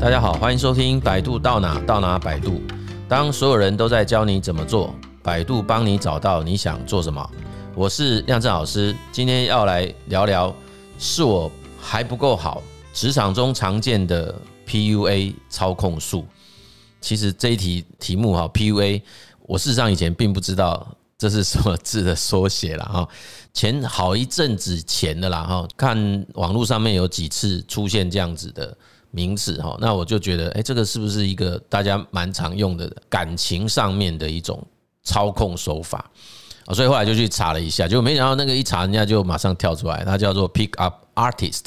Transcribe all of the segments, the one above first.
大家好，欢迎收听百度到哪到哪百度。当所有人都在教你怎么做，百度帮你找到你想做什么。我是亮正老师，今天要来聊聊是我还不够好，职场中常见的 PUA 操控术。其实这一题题目哈，PUA，我事实上以前并不知道这是什么字的缩写了哈。前好一阵子前的啦哈，看网络上面有几次出现这样子的名词哈，那我就觉得，哎，这个是不是一个大家蛮常用的感情上面的一种操控手法？所以后来就去查了一下，就没想到那个一查，人家就马上跳出来，它叫做 Pick Up Artist。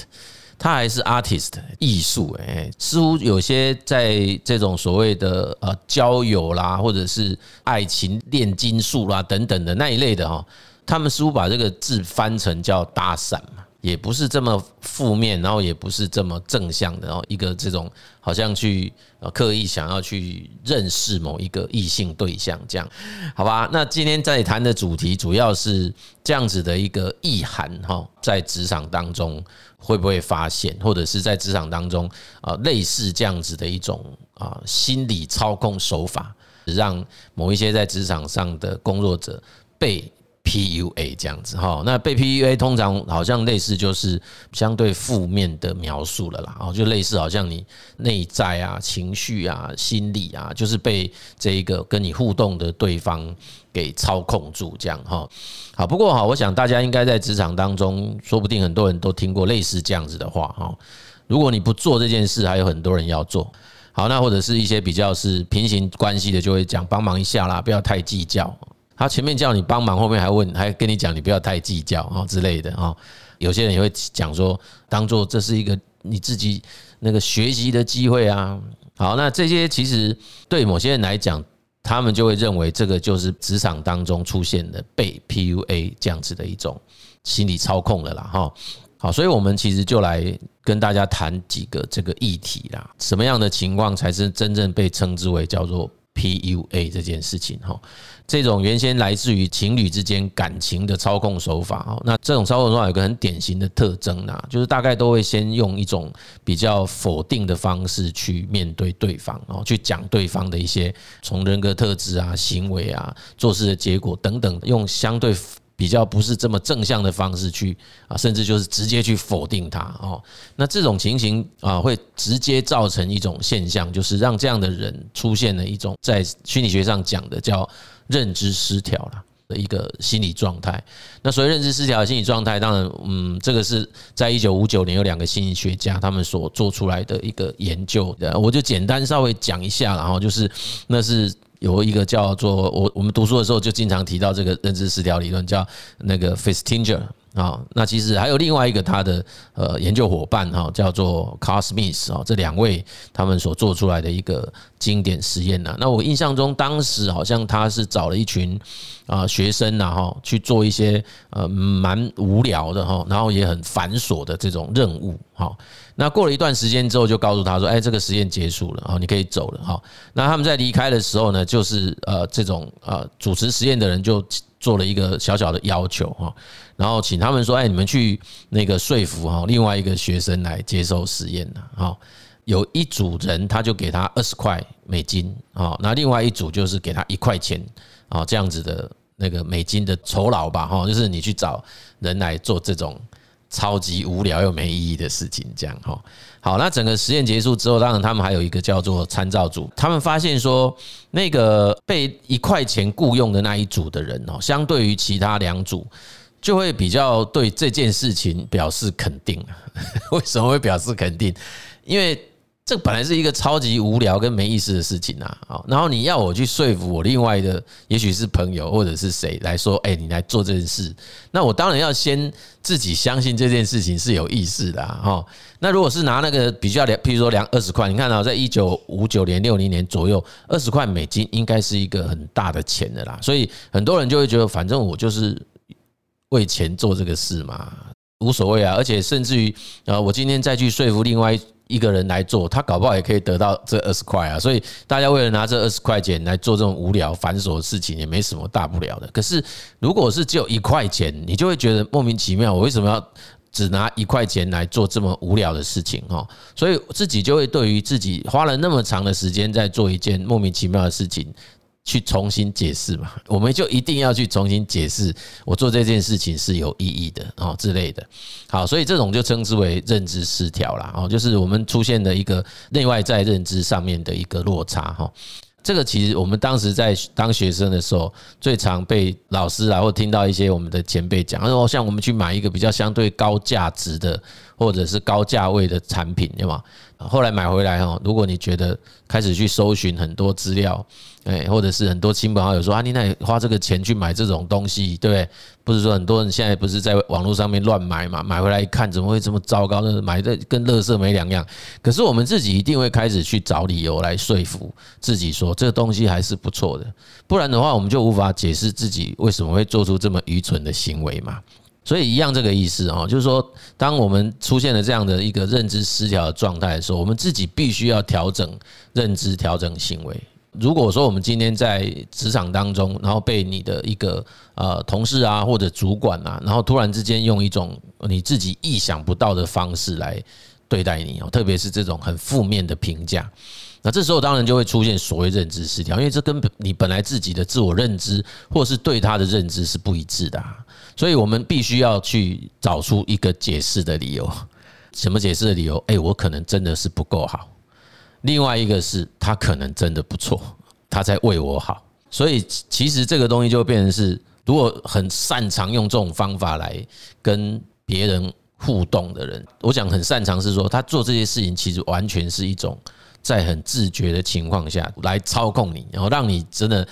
他还是 artist 艺术，哎，似乎有些在这种所谓的呃交友啦，或者是爱情炼金术啦等等的那一类的哈，他们似乎把这个字翻成叫搭讪嘛。也不是这么负面，然后也不是这么正向的，然后一个这种好像去呃刻意想要去认识某一个异性对象这样，好吧？那今天在谈的主题主要是这样子的一个意涵哈，在职场当中会不会发现，或者是在职场当中啊类似这样子的一种啊心理操控手法，让某一些在职场上的工作者被。PUA 这样子哈，那被 PUA 通常好像类似就是相对负面的描述了啦，哦，就类似好像你内在啊、情绪啊、心理啊，就是被这一个跟你互动的对方给操控住这样哈。好，不过哈，我想大家应该在职场当中，说不定很多人都听过类似这样子的话哈。如果你不做这件事，还有很多人要做。好，那或者是一些比较是平行关系的，就会讲帮忙一下啦，不要太计较。他前面叫你帮忙，后面还问，还跟你讲，你不要太计较啊之类的啊。有些人也会讲说，当做这是一个你自己那个学习的机会啊。好，那这些其实对某些人来讲，他们就会认为这个就是职场当中出现的被 PUA 这样子的一种心理操控了啦。哈，好，所以我们其实就来跟大家谈几个这个议题啦。什么样的情况才是真正被称之为叫做 PUA 这件事情？哈。这种原先来自于情侣之间感情的操控手法哦，那这种操控手法有个很典型的特征呐，就是大概都会先用一种比较否定的方式去面对对方哦，去讲对方的一些从人格特质啊、行为啊、做事的结果等等，用相对。比较不是这么正向的方式去啊，甚至就是直接去否定他哦。那这种情形啊，会直接造成一种现象，就是让这样的人出现了一种在心理学上讲的叫认知失调了的一个心理状态。那所谓认知失调的心理状态，当然，嗯，这个是在一九五九年有两个心理学家他们所做出来的一个研究的，我就简单稍微讲一下，然后就是那是。有一个叫做我我们读书的时候就经常提到这个认知失调理论，叫那个 Festinger 啊。那其实还有另外一个他的呃研究伙伴哈，叫做 Carl Smith 啊。这两位他们所做出来的一个经典实验呐。那我印象中当时好像他是找了一群啊学生呐哈去做一些呃蛮无聊的哈，然后也很繁琐的这种任务哈。那过了一段时间之后，就告诉他说：“哎，这个实验结束了，好，你可以走了。”哈，那他们在离开的时候呢，就是呃，这种呃主持实验的人就做了一个小小的要求哈，然后请他们说：“哎，你们去那个说服哈另外一个学生来接受实验呢。”哈，有一组人他就给他二十块美金啊，那另外一组就是给他一块钱啊，这样子的那个美金的酬劳吧哈，就是你去找人来做这种。超级无聊又没意义的事情，这样哈。好，那整个实验结束之后，当然他们还有一个叫做参照组，他们发现说，那个被一块钱雇佣的那一组的人哦，相对于其他两组，就会比较对这件事情表示肯定。为什么会表示肯定？因为这本来是一个超级无聊跟没意思的事情啊，好，然后你要我去说服我另外的，也许是朋友或者是谁来说，哎，你来做这件事，那我当然要先自己相信这件事情是有意思的哈。那如果是拿那个比较两，譬如说两二十块，你看到在一九五九年、六零年左右，二十块美金应该是一个很大的钱的啦，所以很多人就会觉得，反正我就是为钱做这个事嘛，无所谓啊。而且甚至于，呃，我今天再去说服另外。一个人来做，他搞不好也可以得到这二十块啊！所以大家为了拿这二十块钱来做这种无聊繁琐的事情，也没什么大不了的。可是如果是只有一块钱，你就会觉得莫名其妙，我为什么要只拿一块钱来做这么无聊的事情哈，所以自己就会对于自己花了那么长的时间在做一件莫名其妙的事情，去重新解释嘛，我们就一定要去重新解释我做这件事情是有意义的哦之类的。好，所以这种就称之为认知失调啦。哦，就是我们出现的一个内外在认知上面的一个落差哈。这个其实我们当时在当学生的时候，最常被老师啊或听到一些我们的前辈讲，哦像我们去买一个比较相对高价值的或者是高价位的产品，对吗？后来买回来哈，如果你觉得开始去搜寻很多资料，哎，或者是很多亲朋好友说啊，你那花这个钱去买这种东西，对不对？不是说很多人现在不是在网络上面乱买嘛？买回来一看，怎么会这么糟糕呢？买的跟垃圾没两样。可是我们自己一定会开始去找理由来说服自己，说这个东西还是不错的。不然的话，我们就无法解释自己为什么会做出这么愚蠢的行为嘛。所以一样这个意思哦，就是说，当我们出现了这样的一个认知失调的状态的时候，我们自己必须要调整认知、调整行为。如果说我们今天在职场当中，然后被你的一个呃同事啊或者主管啊，然后突然之间用一种你自己意想不到的方式来对待你哦，特别是这种很负面的评价，那这时候当然就会出现所谓认知失调，因为这跟你本来自己的自我认知或是对他的认知是不一致的啊。所以我们必须要去找出一个解释的理由。什么解释的理由？诶，我可能真的是不够好。另外一个是他可能真的不错，他在为我好。所以其实这个东西就变成是，如果很擅长用这种方法来跟别人互动的人，我想很擅长是说，他做这些事情其实完全是一种在很自觉的情况下来操控你，然后让你真的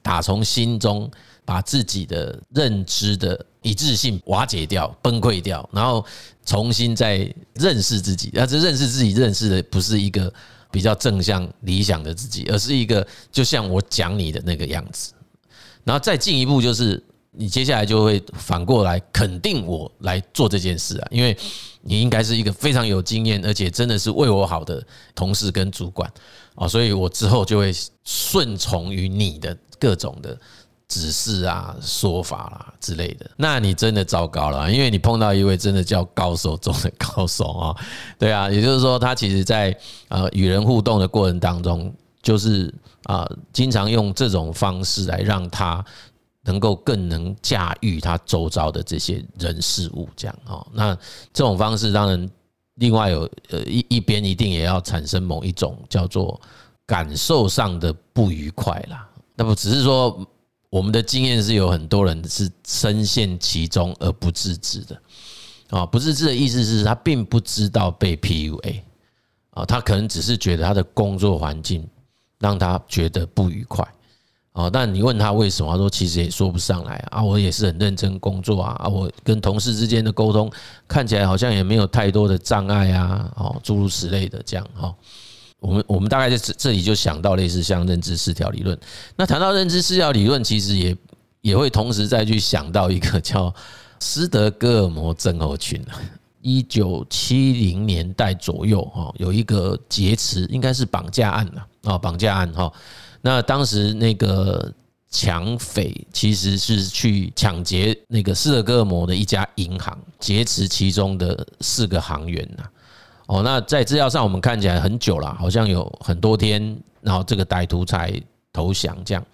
打从心中。把自己的认知的一致性瓦解掉、崩溃掉，然后重新再认识自己。那这认识自己认识的不是一个比较正向理想的自己，而是一个就像我讲你的那个样子。然后再进一步，就是你接下来就会反过来肯定我来做这件事啊，因为你应该是一个非常有经验，而且真的是为我好的同事跟主管啊，所以我之后就会顺从于你的各种的。指示啊、说法啦之类的，那你真的糟糕了，因为你碰到一位真的叫高手中的高手啊，对啊，也就是说，他其实在呃与人互动的过程当中，就是啊，经常用这种方式来让他能够更能驾驭他周遭的这些人事物，这样哦。那这种方式当然，另外有呃一一边一定也要产生某一种叫做感受上的不愉快啦。那么只是说。我们的经验是有很多人是深陷其中而不自知的，啊，不自知的意思是他并不知道被 PUA，啊，他可能只是觉得他的工作环境让他觉得不愉快，啊，但你问他为什么，他说其实也说不上来啊，我也是很认真工作啊，啊，我跟同事之间的沟通看起来好像也没有太多的障碍啊，哦，诸如此类的这样哈。我们我们大概在这这里就想到类似像认知失调理论。那谈到认知失调理论，其实也也会同时再去想到一个叫斯德哥尔摩症候群。一九七零年代左右，哈，有一个劫持，应该是绑架案了啊，绑架案哈。那当时那个抢匪其实是去抢劫那个斯德哥尔摩的一家银行，劫持其中的四个行员呐。哦，那在资料上我们看起来很久了，好像有很多天，然后这个歹徒才投降这样。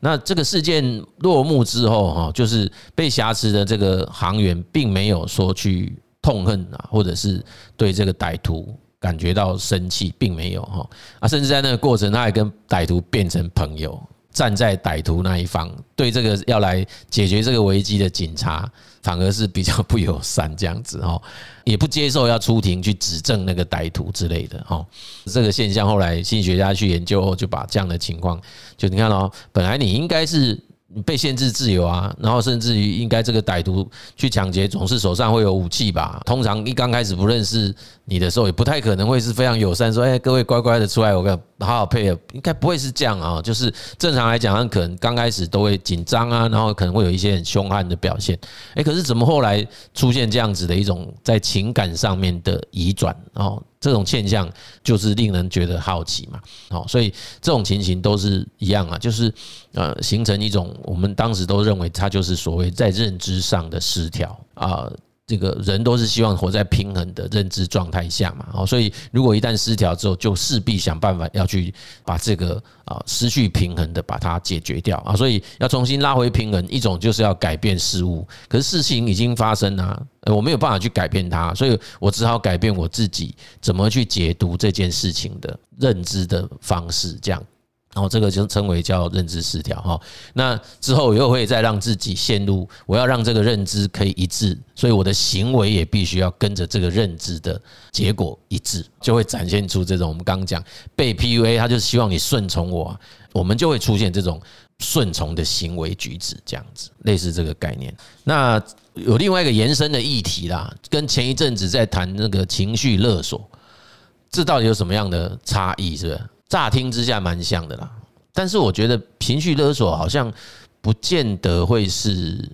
那这个事件落幕之后，哈，就是被挟持的这个航员并没有说去痛恨啊，或者是对这个歹徒感觉到生气，并没有哈啊，甚至在那个过程，他还跟歹徒变成朋友。站在歹徒那一方，对这个要来解决这个危机的警察，反而是比较不友善这样子哦，也不接受要出庭去指证那个歹徒之类的哦。这个现象后来心理学家去研究后，就把这样的情况，就你看哦，本来你应该是。被限制自由啊，然后甚至于应该这个歹徒去抢劫，总是手上会有武器吧？通常一刚开始不认识你的时候，也不太可能会是非常友善，说：“哎，各位乖乖的出来，我跟好好配合。”应该不会是这样啊。就是正常来讲，他可能刚开始都会紧张啊，然后可能会有一些很凶悍的表现。哎，可是怎么后来出现这样子的一种在情感上面的移转哦？这种现象就是令人觉得好奇嘛，好，所以这种情形都是一样啊，就是呃形成一种我们当时都认为它就是所谓在认知上的失调啊，这个人都是希望活在平衡的认知状态下嘛，哦，所以如果一旦失调之后，就势必想办法要去把这个啊失去平衡的把它解决掉啊，所以要重新拉回平衡，一种就是要改变事物，可是事情已经发生了，我没有办法去改变它，所以我只好改变我自己怎么去解读这件事情的认知的方式，这样。然后这个就称为叫认知失调哈。那之后又会再让自己陷入，我要让这个认知可以一致，所以我的行为也必须要跟着这个认知的结果一致，就会展现出这种我们刚刚讲被 PUA，他就是希望你顺从我，我们就会出现这种顺从的行为举止，这样子类似这个概念。那有另外一个延伸的议题啦，跟前一阵子在谈那个情绪勒索，这到底有什么样的差异？是不是？乍听之下蛮像的啦，但是我觉得情绪勒索好像不见得会是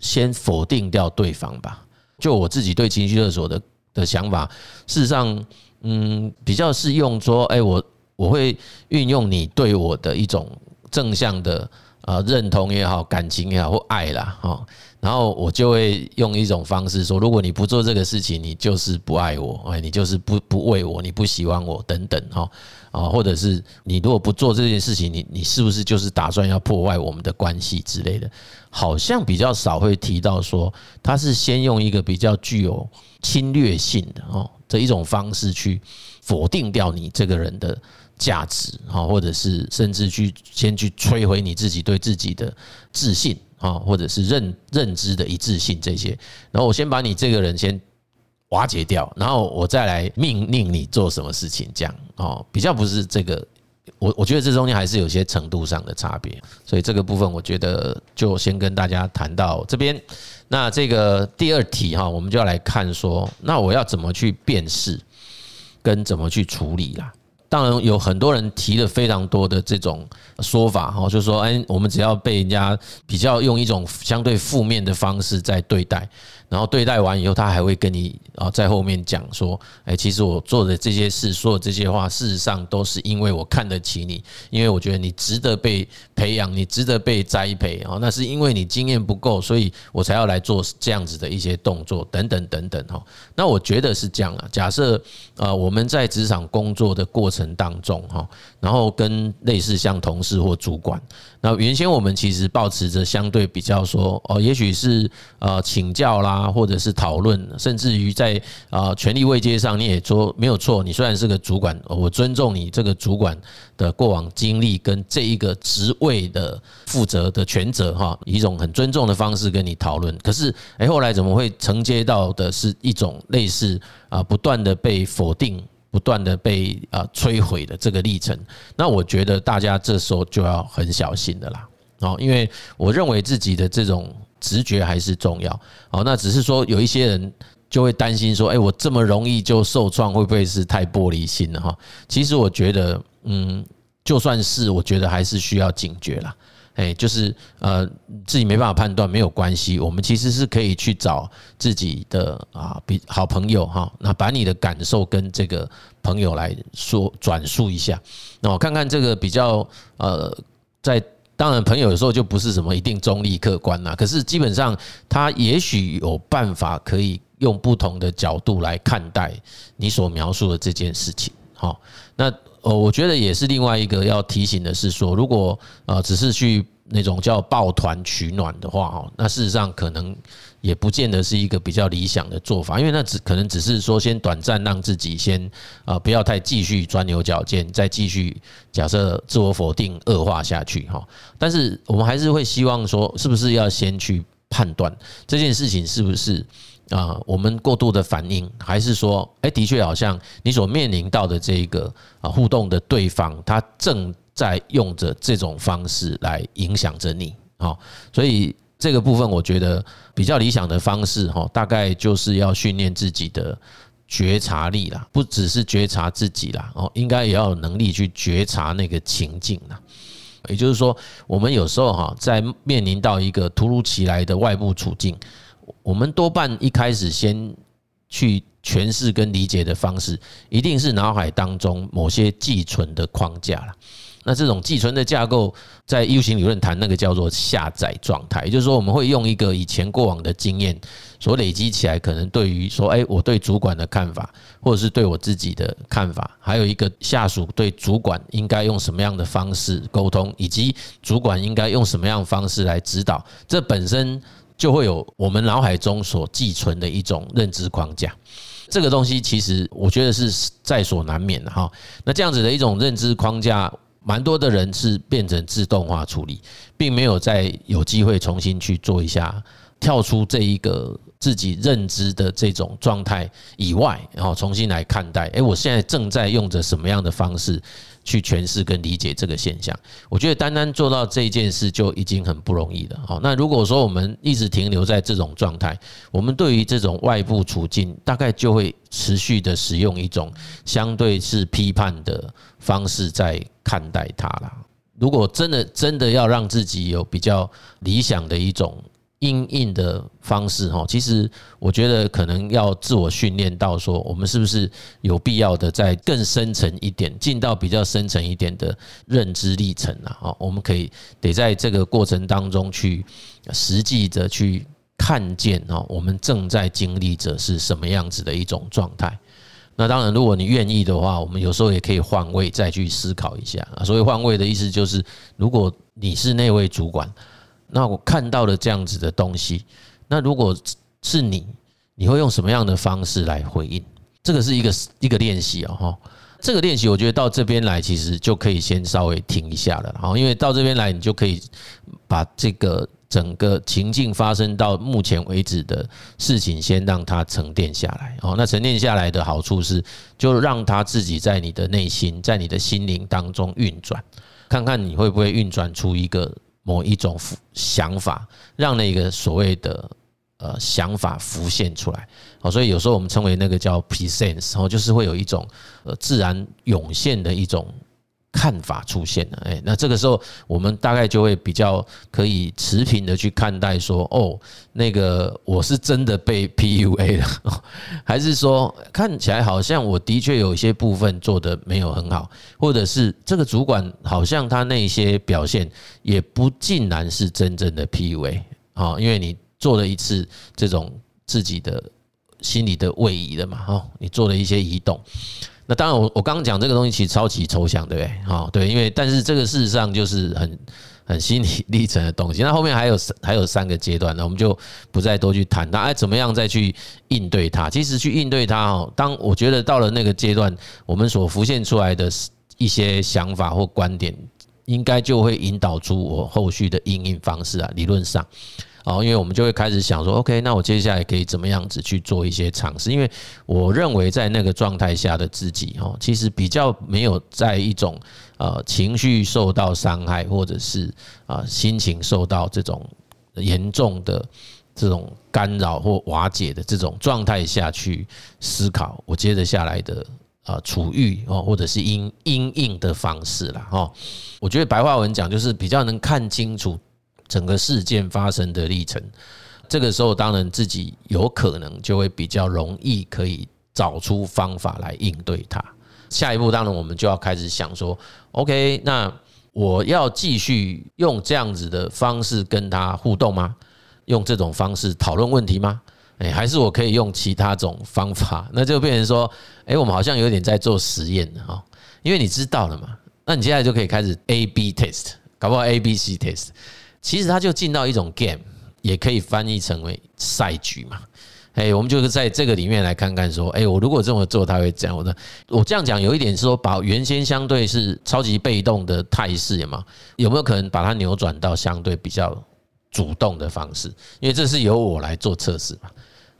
先否定掉对方吧。就我自己对情绪勒索的的想法，事实上，嗯，比较是用说，哎，我我会运用你对我的一种正向的啊认同也好，感情也好或爱啦，哈。然后我就会用一种方式说，如果你不做这个事情，你就是不爱我，哎，你就是不不为我，你不喜欢我等等哈啊，或者是你如果不做这件事情，你你是不是就是打算要破坏我们的关系之类的？好像比较少会提到说，他是先用一个比较具有侵略性的哦这一种方式去否定掉你这个人的价值哈，或者是甚至去先去摧毁你自己对自己的自信。啊，或者是认认知的一致性这些，然后我先把你这个人先瓦解掉，然后我再来命令你做什么事情，这样哦，比较不是这个，我我觉得这中间还是有些程度上的差别，所以这个部分我觉得就先跟大家谈到这边。那这个第二题哈，我们就要来看说，那我要怎么去辨识跟怎么去处理啦。当然有很多人提了非常多的这种说法哈，就说，哎，我们只要被人家比较用一种相对负面的方式在对待。然后对待完以后，他还会跟你啊在后面讲说，哎，其实我做的这些事，说的这些话，事实上都是因为我看得起你，因为我觉得你值得被培养，你值得被栽培啊，那是因为你经验不够，所以我才要来做这样子的一些动作，等等等等哈。那我觉得是这样啊。假设啊我们在职场工作的过程当中哈，然后跟类似像同事或主管。那原先我们其实抱持着相对比较说哦，也许是呃请教啦，或者是讨论，甚至于在啊权力位阶上，你也说没有错。你虽然是个主管，我尊重你这个主管的过往经历跟这一个职位的负责的权责哈，以一种很尊重的方式跟你讨论。可是哎，后来怎么会承接到的是一种类似啊不断的被否定？不断的被啊摧毁的这个历程，那我觉得大家这时候就要很小心的啦，哦，因为我认为自己的这种直觉还是重要，哦，那只是说有一些人就会担心说，哎，我这么容易就受创，会不会是太玻璃心了哈？其实我觉得，嗯，就算是，我觉得还是需要警觉啦。哎，就是呃，自己没办法判断没有关系，我们其实是可以去找自己的啊，比好朋友哈，那把你的感受跟这个朋友来说转述一下，那我看看这个比较呃，在当然朋友有时候就不是什么一定中立客观呐，可是基本上他也许有办法可以用不同的角度来看待你所描述的这件事情，好，那。呃，我觉得也是另外一个要提醒的是说，如果呃只是去那种叫抱团取暖的话哦，那事实上可能也不见得是一个比较理想的做法，因为那只可能只是说先短暂让自己先啊不要太继续钻牛角尖，再继续假设自我否定恶化下去哈。但是我们还是会希望说，是不是要先去判断这件事情是不是？啊，我们过度的反应，还是说，哎，的确好像你所面临到的这一个啊互动的对方，他正在用着这种方式来影响着你，好，所以这个部分我觉得比较理想的方式，哈，大概就是要训练自己的觉察力啦，不只是觉察自己啦，哦，应该也要有能力去觉察那个情境啦。也就是说，我们有时候哈，在面临到一个突如其来的外部处境。我们多半一开始先去诠释跟理解的方式，一定是脑海当中某些寄存的框架了。那这种寄存的架构，在 U 型理论谈那个叫做下载状态，也就是说，我们会用一个以前过往的经验所累积起来，可能对于说，哎，我对主管的看法，或者是对我自己的看法，还有一个下属对主管应该用什么样的方式沟通，以及主管应该用什么样的方式来指导，这本身就会有我们脑海中所寄存的一种认知框架。这个东西其实我觉得是在所难免的哈。那这样子的一种认知框架。蛮多的人是变成自动化处理，并没有再有机会重新去做一下跳出这一个自己认知的这种状态以外，然后重新来看待。诶，我现在正在用着什么样的方式去诠释跟理解这个现象？我觉得单单做到这件事就已经很不容易了。好，那如果说我们一直停留在这种状态，我们对于这种外部处境，大概就会持续的使用一种相对是批判的方式在看待它了。如果真的真的要让自己有比较理想的一种。因应的方式哈，其实我觉得可能要自我训练到说，我们是不是有必要的再更深层一点，进到比较深层一点的认知历程啊？我们可以得在这个过程当中去实际的去看见哦，我们正在经历着是什么样子的一种状态。那当然，如果你愿意的话，我们有时候也可以换位再去思考一下。所谓换位的意思就是，如果你是那位主管。那我看到了这样子的东西，那如果是你，你会用什么样的方式来回应？这个是一个一个练习哦，哈，这个练习我觉得到这边来其实就可以先稍微停一下了，哈，因为到这边来你就可以把这个整个情境发生到目前为止的事情先让它沉淀下来，哦，那沉淀下来的好处是，就让它自己在你的内心，在你的心灵当中运转，看看你会不会运转出一个。某一种想法，让那个所谓的呃想法浮现出来，好，所以有时候我们称为那个叫 presence，然后就是会有一种呃自然涌现的一种。看法出现了，哎，那这个时候我们大概就会比较可以持平的去看待说，哦，那个我是真的被 PUA 了，还是说看起来好像我的确有一些部分做得没有很好，或者是这个主管好像他那些表现也不尽然是真正的 PUA 啊，因为你做了一次这种自己的心理的位移了嘛，哈，你做了一些移动。那当然，我我刚刚讲这个东西其实超级抽象，对不对？好，对，因为但是这个事实上就是很很心理历程的东西。那后面还有还有三个阶段，那我们就不再多去谈它。哎，怎么样再去应对它？其实去应对它哦，当我觉得到了那个阶段，我们所浮现出来的一些想法或观点，应该就会引导出我后续的应应方式啊。理论上。哦，因为我们就会开始想说，OK，那我接下来可以怎么样子去做一些尝试？因为我认为在那个状态下的自己，哦，其实比较没有在一种呃情绪受到伤害，或者是啊心情受到这种严重的这种干扰或瓦解的这种状态下去思考我接着下来的啊处遇哦，或者是因因应的方式了哦。我觉得白话文讲就是比较能看清楚。整个事件发生的历程，这个时候当然自己有可能就会比较容易可以找出方法来应对它。下一步当然我们就要开始想说，OK，那我要继续用这样子的方式跟他互动吗？用这种方式讨论问题吗？诶，还是我可以用其他种方法？那就变成说，诶，我们好像有点在做实验哈，因为你知道了嘛，那你接下来就可以开始 A/B test，搞不好 A/B/C test。其实它就进到一种 game，也可以翻译成为赛局嘛。哎，我们就是在这个里面来看看说，哎，我如果这么做，他会这样。我，我这样讲有一点是说，把原先相对是超级被动的态势嘛，有没有可能把它扭转到相对比较主动的方式？因为这是由我来做测试嘛。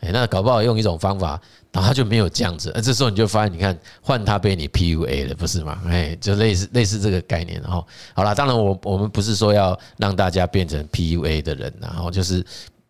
哎，那搞不好用一种方法，然后他就没有这样子。那这时候你就发现，你看换他被你 PUA 了，不是吗？哎，就类似类似这个概念。然后好了，当然我我们不是说要让大家变成 PUA 的人。然后就是，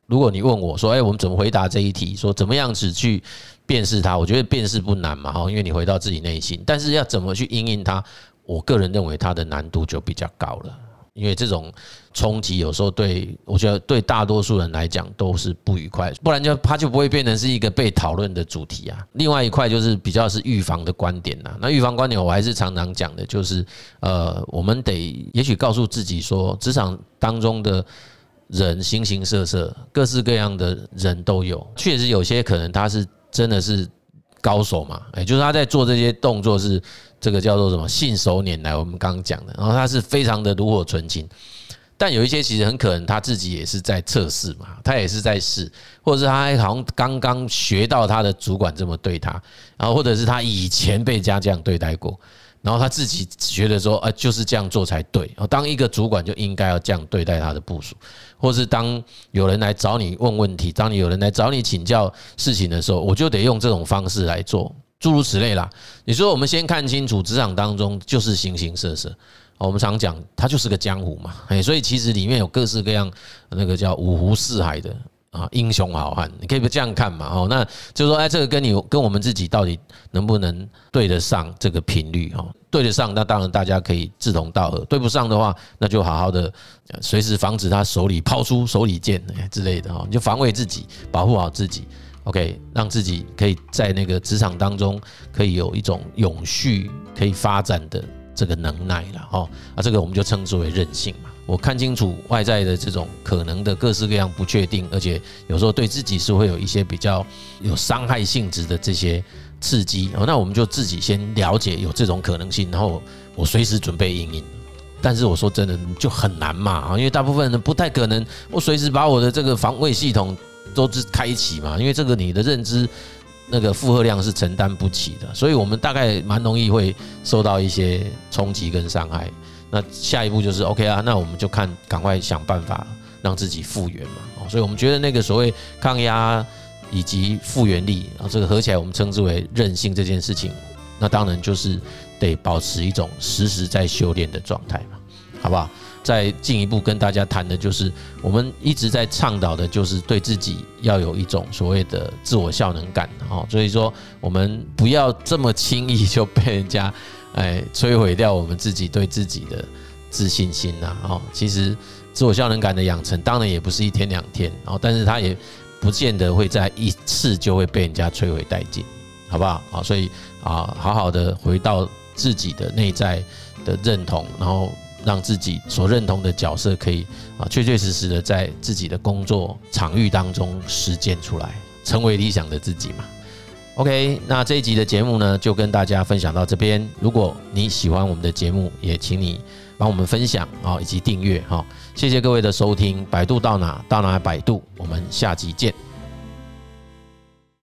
如果你问我说，哎，我们怎么回答这一题？说怎么样子去辨识它？我觉得辨识不难嘛。哈，因为你回到自己内心，但是要怎么去应应它？我个人认为它的难度就比较高了。因为这种冲击有时候对我觉得对大多数人来讲都是不愉快，不然就它就不会变成是一个被讨论的主题啊。另外一块就是比较是预防的观点呐。那预防观点我还是常常讲的，就是呃，我们得也许告诉自己说，职场当中的人形形色色，各式各样的人都有，确实有些可能他是真的是高手嘛，哎，就是他在做这些动作是。这个叫做什么信手拈来？我们刚刚讲的，然后他是非常的炉火纯青，但有一些其实很可能他自己也是在测试嘛，他也是在试，或者是他还好像刚刚学到他的主管这么对他，然后或者是他以前被家这样对待过，然后他自己觉得说，啊，就是这样做才对。然后当一个主管就应该要这样对待他的部属，或是当有人来找你问问题，当你有人来找你请教事情的时候，我就得用这种方式来做。诸如此类啦，你说我们先看清楚职场当中就是形形色色，我们常讲它就是个江湖嘛，哎，所以其实里面有各式各样那个叫五湖四海的啊英雄好汉，你可以不这样看嘛，哦，那就是说哎，这个跟你跟我们自己到底能不能对得上这个频率哦？对得上，那当然大家可以志同道合；对不上的话，那就好好的随时防止他手里抛出手里剑之类的哦，你就防卫自己，保护好自己。OK，让自己可以在那个职场当中可以有一种永续可以发展的这个能耐了哦，啊，这个我们就称之为韧性嘛。我看清楚外在的这种可能的各式各样不确定，而且有时候对自己是会有一些比较有伤害性质的这些刺激，那我们就自己先了解有这种可能性，然后我随时准备应应。但是我说真的就很难嘛啊，因为大部分人不太可能，我随时把我的这个防卫系统。都是开启嘛，因为这个你的认知那个负荷量是承担不起的，所以我们大概蛮容易会受到一些冲击跟伤害。那下一步就是 OK 啊，那我们就看赶快想办法让自己复原嘛。哦，所以我们觉得那个所谓抗压以及复原力啊，这个合起来我们称之为韧性这件事情，那当然就是得保持一种时时在修炼的状态嘛，好不好？再进一步跟大家谈的就是，我们一直在倡导的，就是对自己要有一种所谓的自我效能感，哈，所以说我们不要这么轻易就被人家哎摧毁掉我们自己对自己的自信心呐，哦，其实自我效能感的养成，当然也不是一天两天，然后但是它也不见得会在一次就会被人家摧毁殆尽，好不好？啊，所以啊，好好的回到自己的内在的认同，然后。让自己所认同的角色可以啊，确确实实的在自己的工作场域当中实践出来，成为理想的自己嘛。OK，那这一集的节目呢，就跟大家分享到这边。如果你喜欢我们的节目，也请你帮我们分享啊，以及订阅哈。谢谢各位的收听，百度到哪到哪百度，我们下集见。